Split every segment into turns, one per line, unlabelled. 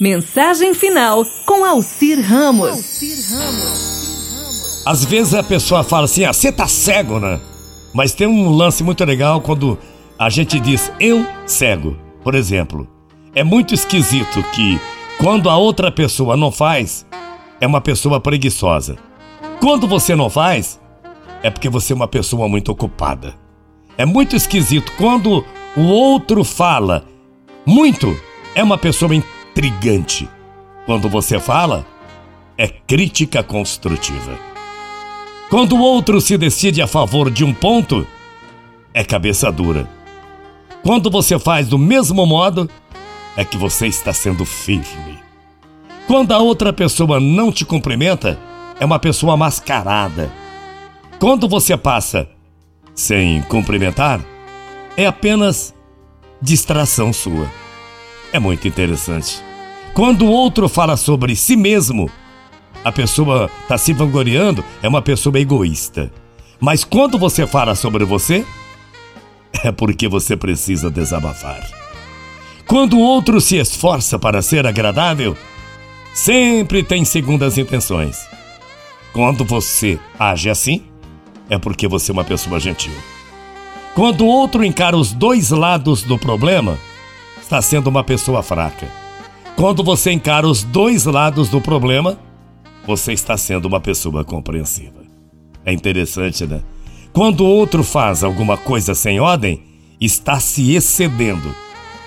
Mensagem final com Alcir Ramos.
Às vezes a pessoa fala assim: ah, você tá cego, né? Mas tem um lance muito legal quando a gente diz eu cego, por exemplo. É muito esquisito que quando a outra pessoa não faz, é uma pessoa preguiçosa. Quando você não faz, é porque você é uma pessoa muito ocupada. É muito esquisito quando o outro fala muito, é uma pessoa intrigante. Quando você fala, é crítica construtiva. Quando o outro se decide a favor de um ponto, é cabeça dura. Quando você faz do mesmo modo, é que você está sendo firme. Quando a outra pessoa não te cumprimenta, é uma pessoa mascarada. Quando você passa sem cumprimentar, é apenas distração sua. É muito interessante. Quando o outro fala sobre si mesmo, a pessoa está se vangloriando, é uma pessoa egoísta. Mas quando você fala sobre você, é porque você precisa desabafar. Quando o outro se esforça para ser agradável, sempre tem segundas intenções. Quando você age assim, é porque você é uma pessoa gentil. Quando o outro encara os dois lados do problema, está sendo uma pessoa fraca. Quando você encara os dois lados do problema, você está sendo uma pessoa compreensiva. É interessante, né? Quando o outro faz alguma coisa sem ordem, está se excedendo.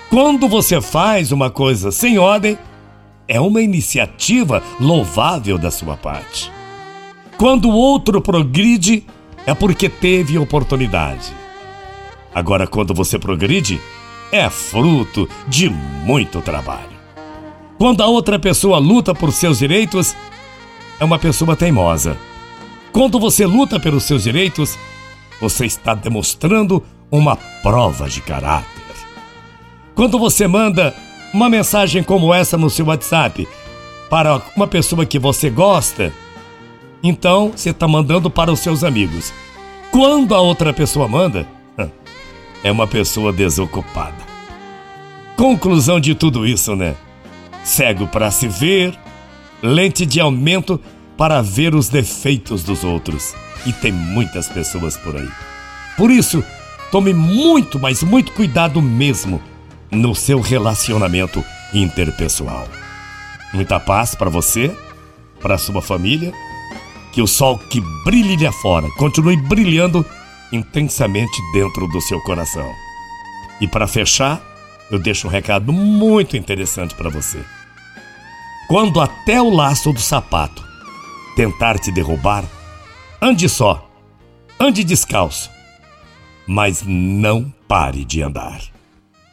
Quando você faz uma coisa sem ordem, é uma iniciativa louvável da sua parte. Quando o outro progride, é porque teve oportunidade. Agora, quando você progride, é fruto de muito trabalho. Quando a outra pessoa luta por seus direitos, é uma pessoa teimosa. Quando você luta pelos seus direitos, você está demonstrando uma prova de caráter. Quando você manda uma mensagem como essa no seu WhatsApp para uma pessoa que você gosta, então você está mandando para os seus amigos. Quando a outra pessoa manda, é uma pessoa desocupada. Conclusão de tudo isso, né? Cego para se ver, lente de aumento para ver os defeitos dos outros. E tem muitas pessoas por aí. Por isso, tome muito, mas muito cuidado mesmo no seu relacionamento interpessoal. Muita paz para você, para sua família. Que o sol que brilhe lá fora continue brilhando intensamente dentro do seu coração. E para fechar, eu deixo um recado muito interessante para você. Quando até o laço do sapato tentar te derrubar, ande só, ande descalço, mas não pare de andar.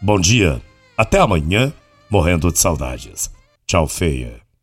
Bom dia, até amanhã, morrendo de saudades. Tchau, feia.